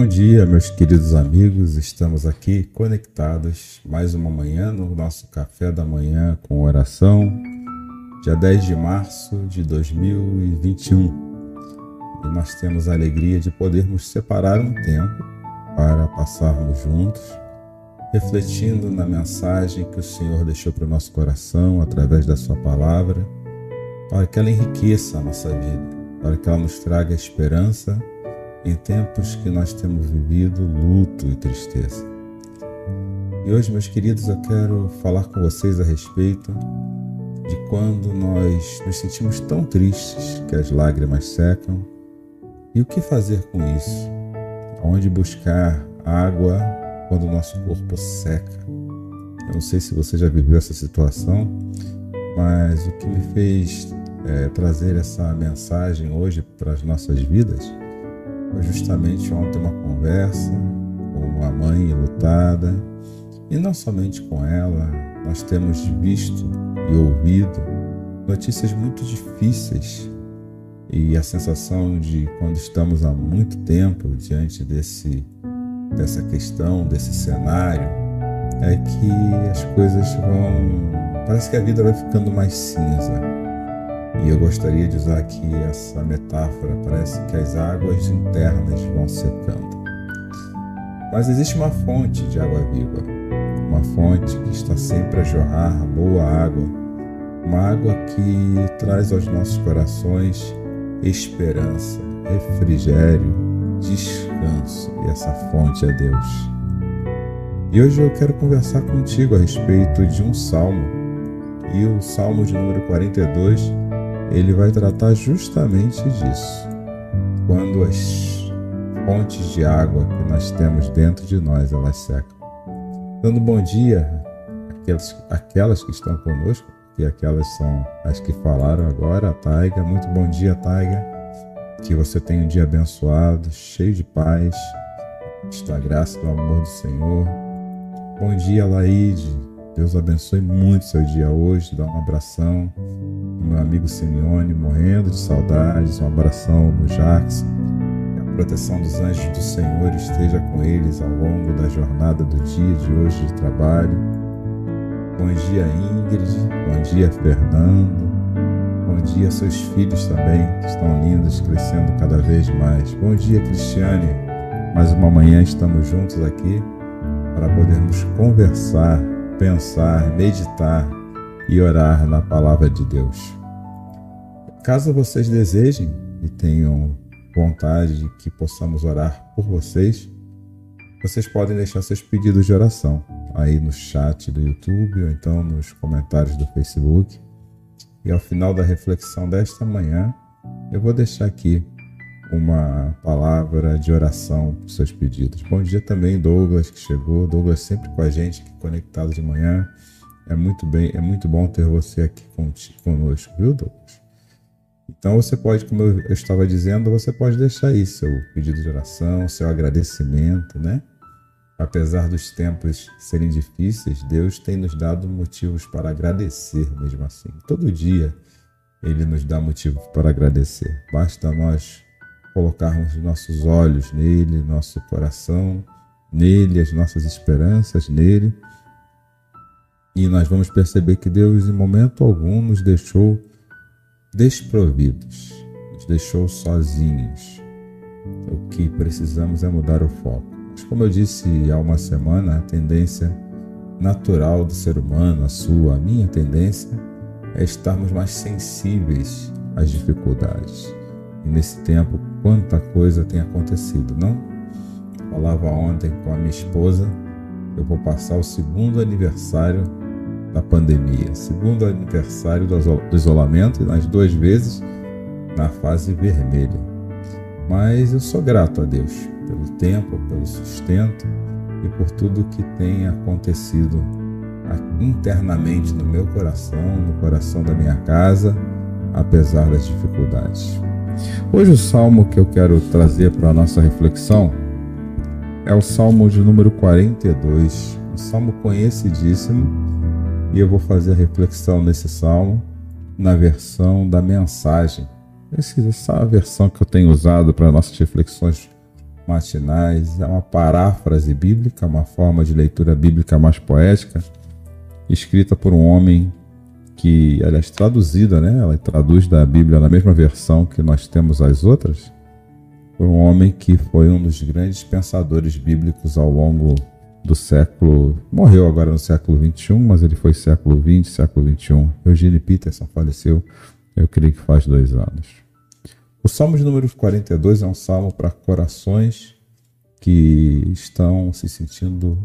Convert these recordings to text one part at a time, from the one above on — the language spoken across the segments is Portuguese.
Bom dia, meus queridos amigos. Estamos aqui conectados mais uma manhã no nosso café da manhã com oração, dia 10 de março de 2021. E nós temos a alegria de podermos separar um tempo para passarmos juntos, refletindo na mensagem que o Senhor deixou para o nosso coração através da Sua palavra, para que ela enriqueça a nossa vida, para que ela nos traga esperança em tempos que nós temos vivido luto e tristeza. E hoje, meus queridos, eu quero falar com vocês a respeito de quando nós nos sentimos tão tristes que as lágrimas secam e o que fazer com isso? Onde buscar água quando o nosso corpo seca? Eu não sei se você já viveu essa situação, mas o que me fez é, trazer essa mensagem hoje para as nossas vidas foi justamente ontem uma conversa com uma mãe lutada e não somente com ela, nós temos visto e ouvido notícias muito difíceis. E a sensação de quando estamos há muito tempo diante desse dessa questão, desse cenário, é que as coisas vão parece que a vida vai ficando mais cinza e eu gostaria de usar aqui essa metáfora, parece que as águas internas vão secando. Mas existe uma fonte de água viva, uma fonte que está sempre a jorrar boa água, uma água que traz aos nossos corações esperança, refrigério, descanso, e essa fonte é Deus. E hoje eu quero conversar contigo a respeito de um salmo, e o salmo de número 42 ele vai tratar justamente disso. Quando as fontes de água que nós temos dentro de nós, elas secam. Dando bom dia àquelas, àquelas que estão conosco, que aquelas são as que falaram agora, a Taiga. Muito bom dia, Taiga. Que você tenha um dia abençoado, cheio de paz, da graça do amor do Senhor. Bom dia, Laide. Deus abençoe muito seu dia hoje. Dá um abração no meu amigo Simeone, morrendo de saudades. Um abração no Jackson. Que a proteção dos anjos do Senhor esteja com eles ao longo da jornada do dia de hoje de trabalho. Bom dia, Ingrid. Bom dia, Fernando. Bom dia, seus filhos também, que estão lindos, crescendo cada vez mais. Bom dia, Cristiane. Mais uma manhã estamos juntos aqui para podermos conversar pensar, meditar e orar na palavra de Deus. Caso vocês desejem e tenham vontade de que possamos orar por vocês, vocês podem deixar seus pedidos de oração aí no chat do YouTube ou então nos comentários do Facebook. E ao final da reflexão desta manhã, eu vou deixar aqui uma palavra de oração para os seus pedidos. Bom dia também, Douglas, que chegou. Douglas sempre com a gente, conectado de manhã. É muito bem, é muito bom ter você aqui conosco, viu, Douglas? Então você pode, como eu estava dizendo, você pode deixar aí seu pedido de oração, seu agradecimento, né? Apesar dos tempos serem difíceis, Deus tem nos dado motivos para agradecer mesmo assim. Todo dia Ele nos dá motivos para agradecer. Basta nós colocarmos nossos olhos nele, nosso coração nele, as nossas esperanças nele. E nós vamos perceber que Deus, em momento algum, nos deixou desprovidos, nos deixou sozinhos. O que precisamos é mudar o foco. Mas, como eu disse há uma semana, a tendência natural do ser humano, a sua, a minha tendência, é estarmos mais sensíveis às dificuldades. E nesse tempo, quanta coisa tem acontecido, não? Falava ontem com a minha esposa, eu vou passar o segundo aniversário da pandemia, segundo aniversário do isolamento, e nas duas vezes na fase vermelha. Mas eu sou grato a Deus pelo tempo, pelo sustento e por tudo que tem acontecido internamente no meu coração, no coração da minha casa, apesar das dificuldades. Hoje o salmo que eu quero trazer para a nossa reflexão é o salmo de número 42, um salmo conhecidíssimo, e eu vou fazer a reflexão nesse salmo na versão da mensagem. Essa é versão que eu tenho usado para nossas reflexões matinais é uma paráfrase bíblica, uma forma de leitura bíblica mais poética, escrita por um homem que, aliás, traduzida, né? Ela traduz da Bíblia na mesma versão que nós temos as outras, por um homem que foi um dos grandes pensadores bíblicos ao longo do século. Morreu agora no século 21, mas ele foi século 20, século 21. Eugene Peterson faleceu, eu creio que faz dois anos. O Salmo de número 42 é um salmo para corações que estão se sentindo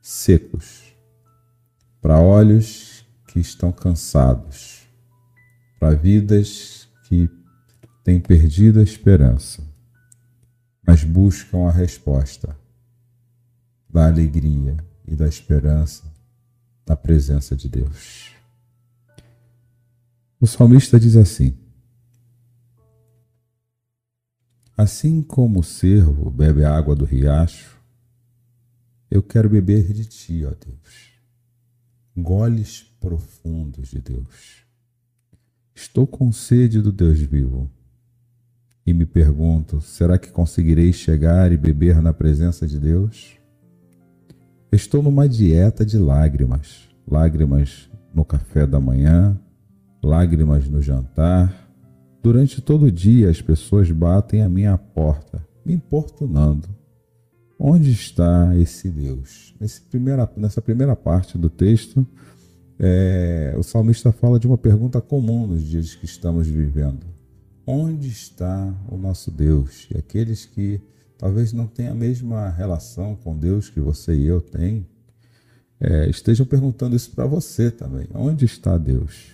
secos, para olhos que estão cansados, para vidas que têm perdido a esperança, mas buscam a resposta da alegria e da esperança na presença de Deus. O salmista diz assim: Assim como o cervo bebe a água do riacho, eu quero beber de ti, ó Deus goles profundos de Deus. Estou com sede do Deus vivo e me pergunto: será que conseguirei chegar e beber na presença de Deus? Estou numa dieta de lágrimas, lágrimas no café da manhã, lágrimas no jantar. Durante todo o dia as pessoas batem à minha porta, me importunando Onde está esse Deus? Nesse primeira, nessa primeira parte do texto, é, o salmista fala de uma pergunta comum nos dias que estamos vivendo: Onde está o nosso Deus? E aqueles que talvez não tenham a mesma relação com Deus que você e eu têm, é, estejam perguntando isso para você também: Onde está Deus?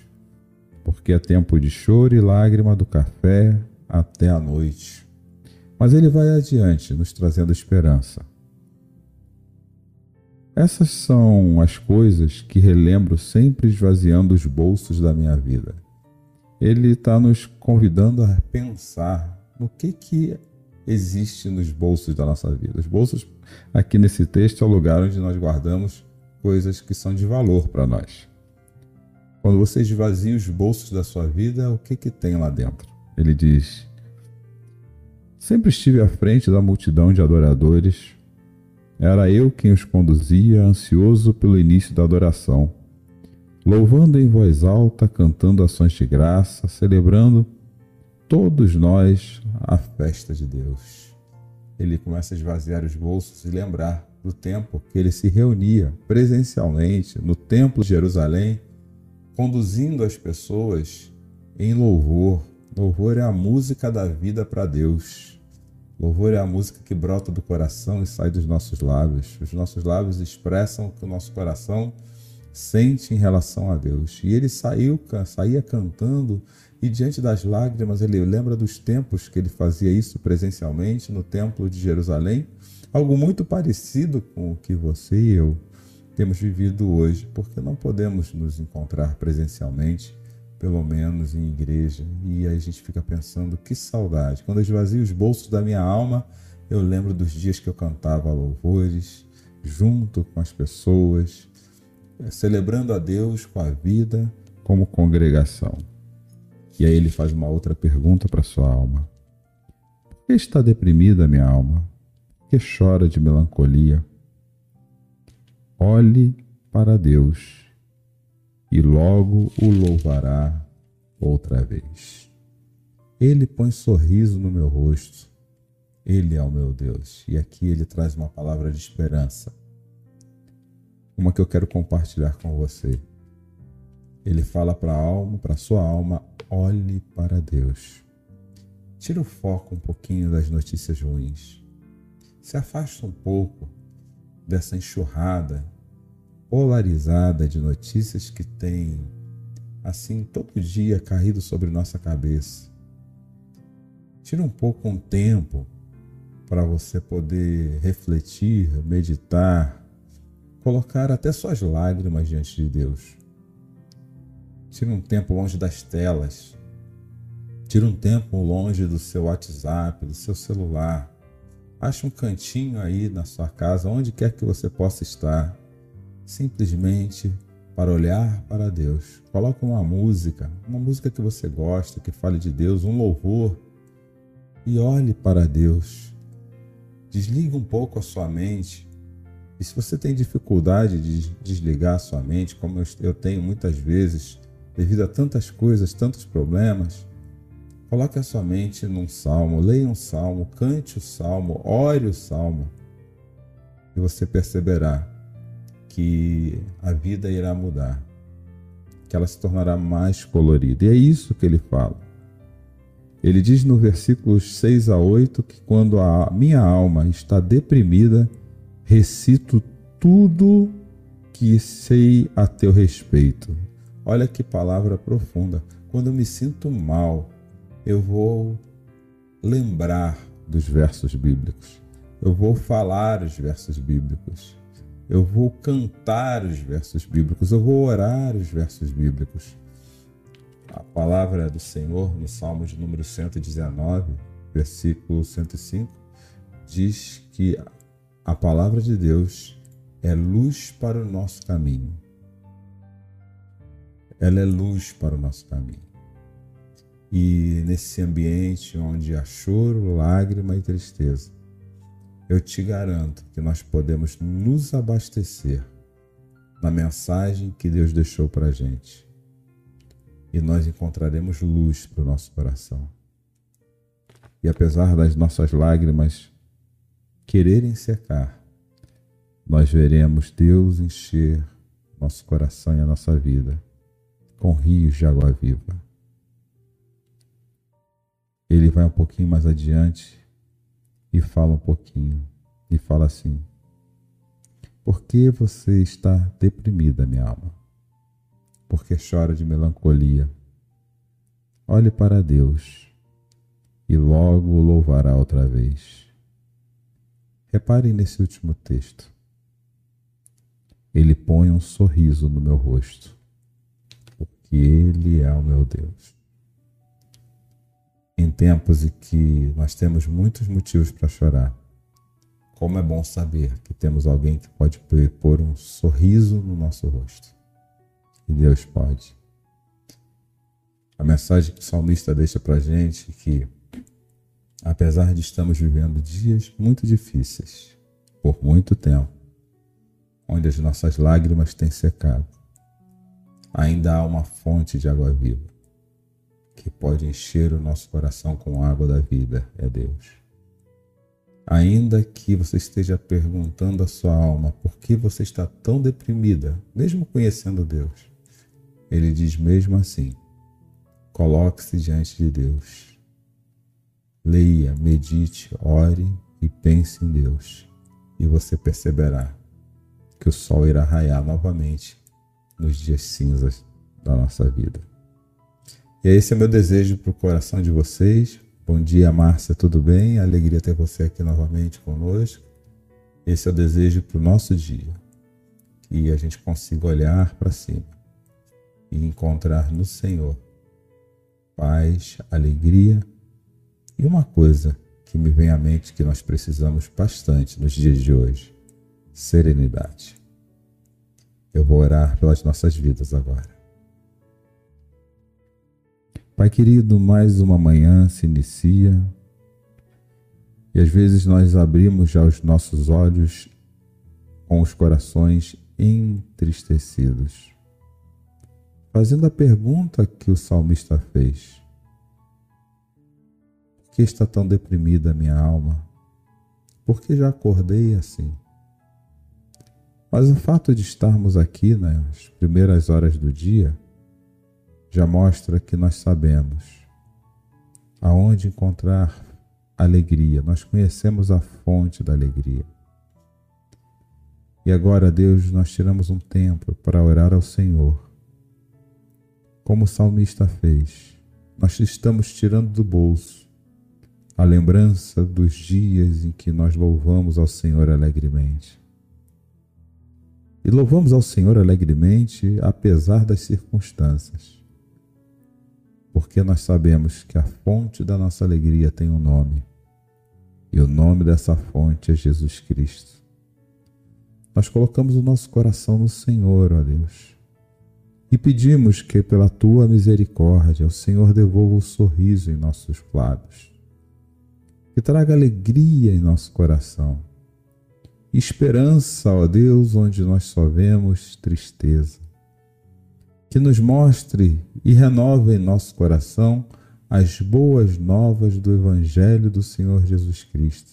Porque é tempo de choro e lágrima do café até a noite. Mas ele vai adiante, nos trazendo esperança. Essas são as coisas que relembro sempre esvaziando os bolsos da minha vida. Ele está nos convidando a pensar no que, que existe nos bolsos da nossa vida. Os bolsos, aqui nesse texto, é o lugar onde nós guardamos coisas que são de valor para nós. Quando você esvazia os bolsos da sua vida, o que, que tem lá dentro? Ele diz: Sempre estive à frente da multidão de adoradores. Era eu quem os conduzia, ansioso pelo início da adoração, louvando em voz alta, cantando ações de graça, celebrando todos nós a festa de Deus. Ele começa a esvaziar os bolsos e lembrar do tempo que ele se reunia presencialmente no Templo de Jerusalém, conduzindo as pessoas em louvor, Louvor é a música da vida para Deus. Louvor é a música que brota do coração e sai dos nossos lábios. Os nossos lábios expressam o que o nosso coração sente em relação a Deus. E ele saiu, saía cantando e diante das lágrimas ele lembra dos tempos que ele fazia isso presencialmente no templo de Jerusalém, algo muito parecido com o que você e eu temos vivido hoje, porque não podemos nos encontrar presencialmente pelo menos em igreja, e aí a gente fica pensando que saudade. Quando eu esvazio os bolsos da minha alma, eu lembro dos dias que eu cantava louvores junto com as pessoas, eh, celebrando a Deus com a vida como congregação. E aí ele faz uma outra pergunta para sua alma: Por que está deprimida minha alma? Por que chora de melancolia? Olhe para Deus e logo o louvará outra vez. Ele põe sorriso no meu rosto. Ele é o meu Deus. E aqui ele traz uma palavra de esperança. Uma que eu quero compartilhar com você. Ele fala para a alma, para sua alma, olhe para Deus. Tira o foco um pouquinho das notícias ruins. Se afasta um pouco dessa enxurrada polarizada de notícias que tem, assim, todo dia caído sobre nossa cabeça. Tira um pouco um tempo para você poder refletir, meditar, colocar até suas lágrimas diante de Deus. Tira um tempo longe das telas. Tira um tempo longe do seu WhatsApp, do seu celular. Ache um cantinho aí na sua casa, onde quer que você possa estar simplesmente para olhar para Deus. Coloque uma música, uma música que você gosta, que fale de Deus, um louvor, e olhe para Deus. Desliga um pouco a sua mente. E se você tem dificuldade de desligar a sua mente, como eu tenho muitas vezes, devido a tantas coisas, tantos problemas, coloque a sua mente num salmo, leia um salmo, cante o salmo, ore o salmo, e você perceberá que a vida irá mudar, que ela se tornará mais colorida. E é isso que ele fala. Ele diz no versículos 6 a 8 que quando a minha alma está deprimida, recito tudo que sei a teu respeito. Olha que palavra profunda. Quando eu me sinto mal, eu vou lembrar dos versos bíblicos. Eu vou falar os versos bíblicos eu vou cantar os versos bíblicos, eu vou orar os versos bíblicos. A palavra do Senhor no Salmo de número 119, versículo 105, diz que a palavra de Deus é luz para o nosso caminho. Ela é luz para o nosso caminho. E nesse ambiente onde há choro, lágrima e tristeza, eu te garanto que nós podemos nos abastecer na mensagem que Deus deixou para a gente. E nós encontraremos luz para o nosso coração. E apesar das nossas lágrimas quererem secar, nós veremos Deus encher nosso coração e a nossa vida com rios de água viva. Ele vai um pouquinho mais adiante e fala um pouquinho e fala assim: Por que você está deprimida, minha alma? Por que chora de melancolia? Olhe para Deus e logo o louvará outra vez. Reparem nesse último texto. Ele põe um sorriso no meu rosto, porque Ele é o meu Deus tempos em que nós temos muitos motivos para chorar, como é bom saber que temos alguém que pode pôr um sorriso no nosso rosto. E Deus pode. A mensagem que o salmista deixa para a gente é que, apesar de estarmos vivendo dias muito difíceis, por muito tempo, onde as nossas lágrimas têm secado, ainda há uma fonte de água viva que pode encher o nosso coração com a água da vida, é Deus. Ainda que você esteja perguntando à sua alma por que você está tão deprimida, mesmo conhecendo Deus, ele diz mesmo assim: coloque-se diante de Deus. Leia, medite, ore e pense em Deus, e você perceberá que o sol irá raiar novamente nos dias cinzas da nossa vida. E esse é meu desejo para o coração de vocês. Bom dia, Márcia, tudo bem? Alegria ter você aqui novamente conosco. Esse é o desejo para o nosso dia. Que a gente consiga olhar para cima e encontrar no Senhor paz, alegria e uma coisa que me vem à mente que nós precisamos bastante nos dias de hoje: serenidade. Eu vou orar pelas nossas vidas agora. Pai querido, mais uma manhã se inicia e às vezes nós abrimos já os nossos olhos com os corações entristecidos, fazendo a pergunta que o salmista fez: Por que está tão deprimida a minha alma? Por que já acordei assim? Mas o fato de estarmos aqui nas primeiras horas do dia já mostra que nós sabemos aonde encontrar alegria, nós conhecemos a fonte da alegria. E agora, Deus, nós tiramos um tempo para orar ao Senhor. Como o salmista fez, nós estamos tirando do bolso a lembrança dos dias em que nós louvamos ao Senhor alegremente. E louvamos ao Senhor alegremente, apesar das circunstâncias, porque nós sabemos que a fonte da nossa alegria tem um nome, e o nome dessa fonte é Jesus Cristo. Nós colocamos o nosso coração no Senhor, ó Deus, e pedimos que, pela tua misericórdia, o Senhor devolva o sorriso em nossos lábios, que traga alegria em nosso coração esperança, ó Deus, onde nós só vemos tristeza. Que nos mostre e renove em nosso coração as boas novas do Evangelho do Senhor Jesus Cristo.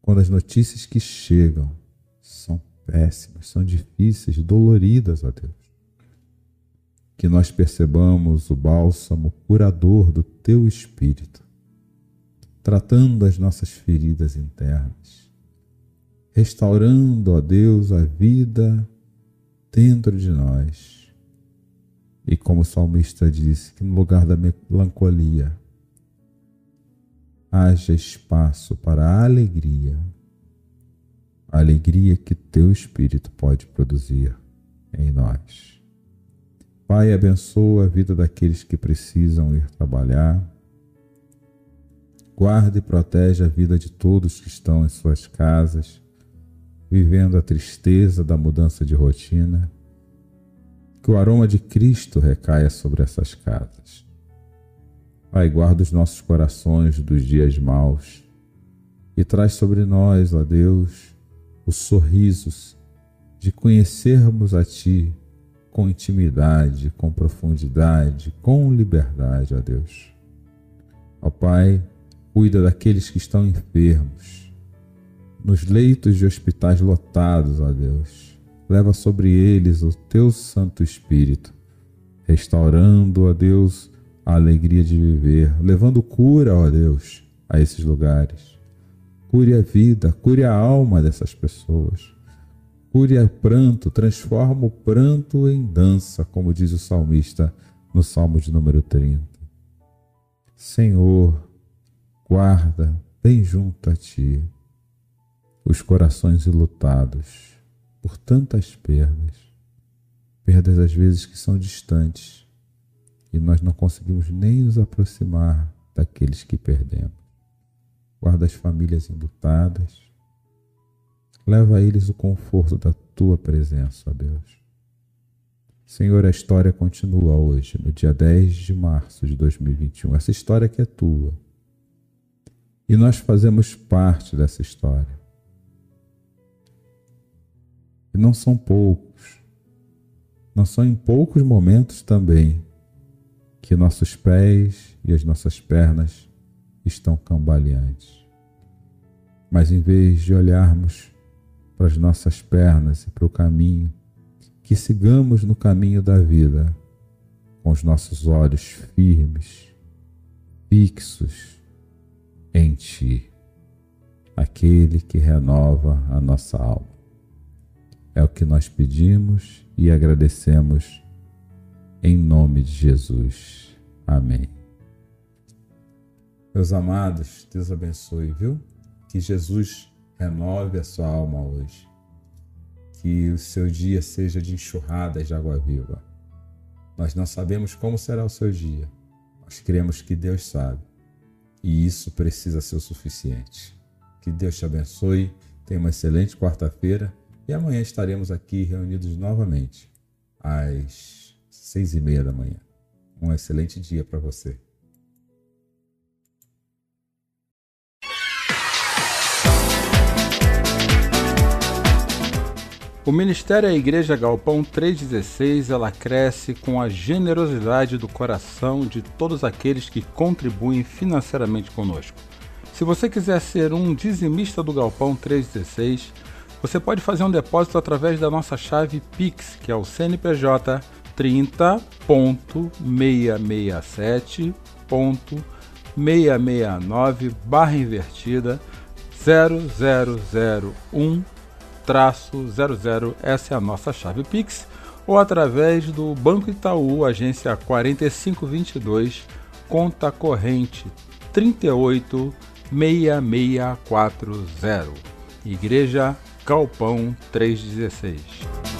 Quando as notícias que chegam são péssimas, são difíceis, doloridas, ó Deus. Que nós percebamos o bálsamo curador do Teu Espírito, tratando as nossas feridas internas restaurando, ó Deus, a vida dentro de nós. E como o salmista disse, que no lugar da melancolia haja espaço para a alegria, a alegria que teu Espírito pode produzir em nós. Pai, abençoa a vida daqueles que precisam ir trabalhar. Guarda e protege a vida de todos que estão em suas casas vivendo a tristeza da mudança de rotina, que o aroma de Cristo recaia sobre essas casas. Pai, guarda os nossos corações dos dias maus e traz sobre nós, ó Deus, os sorrisos de conhecermos a Ti com intimidade, com profundidade, com liberdade, ó Deus. Ó Pai, cuida daqueles que estão enfermos nos leitos de hospitais lotados, ó Deus. Leva sobre eles o teu Santo Espírito, restaurando, ó Deus, a alegria de viver, levando cura, ó Deus, a esses lugares. Cure a vida, cure a alma dessas pessoas. Cure o pranto, transforma o pranto em dança, como diz o salmista no Salmo de número 30. Senhor, guarda bem junto a ti os corações ilutados por tantas perdas, perdas às vezes que são distantes e nós não conseguimos nem nos aproximar daqueles que perdemos. Guarda as famílias enlutadas, leva a eles o conforto da tua presença, ó Deus. Senhor, a história continua hoje, no dia 10 de março de 2021. Essa história que é tua. E nós fazemos parte dessa história. E não são poucos. Não são em poucos momentos também que nossos pés e as nossas pernas estão cambaleantes. Mas em vez de olharmos para as nossas pernas e para o caminho, que sigamos no caminho da vida com os nossos olhos firmes, fixos em Ti, aquele que renova a nossa alma. É o que nós pedimos e agradecemos em nome de Jesus. Amém. Meus amados, Deus abençoe, viu? Que Jesus renove a sua alma hoje. Que o seu dia seja de enxurradas de água viva. Nós não sabemos como será o seu dia, mas cremos que Deus sabe. E isso precisa ser o suficiente. Que Deus te abençoe. Tenha uma excelente quarta-feira e amanhã estaremos aqui reunidos novamente, às seis e meia da manhã. Um excelente dia para você. O Ministério é a Igreja Galpão 316, ela cresce com a generosidade do coração de todos aqueles que contribuem financeiramente conosco. Se você quiser ser um dizimista do Galpão 316, você pode fazer um depósito através da nossa chave Pix, que é o CNPJ 30.667.669 barra invertida 0001 00, essa é a nossa chave Pix, ou através do Banco Itaú, agência 4522, conta corrente 386640. Igreja Galpão 316.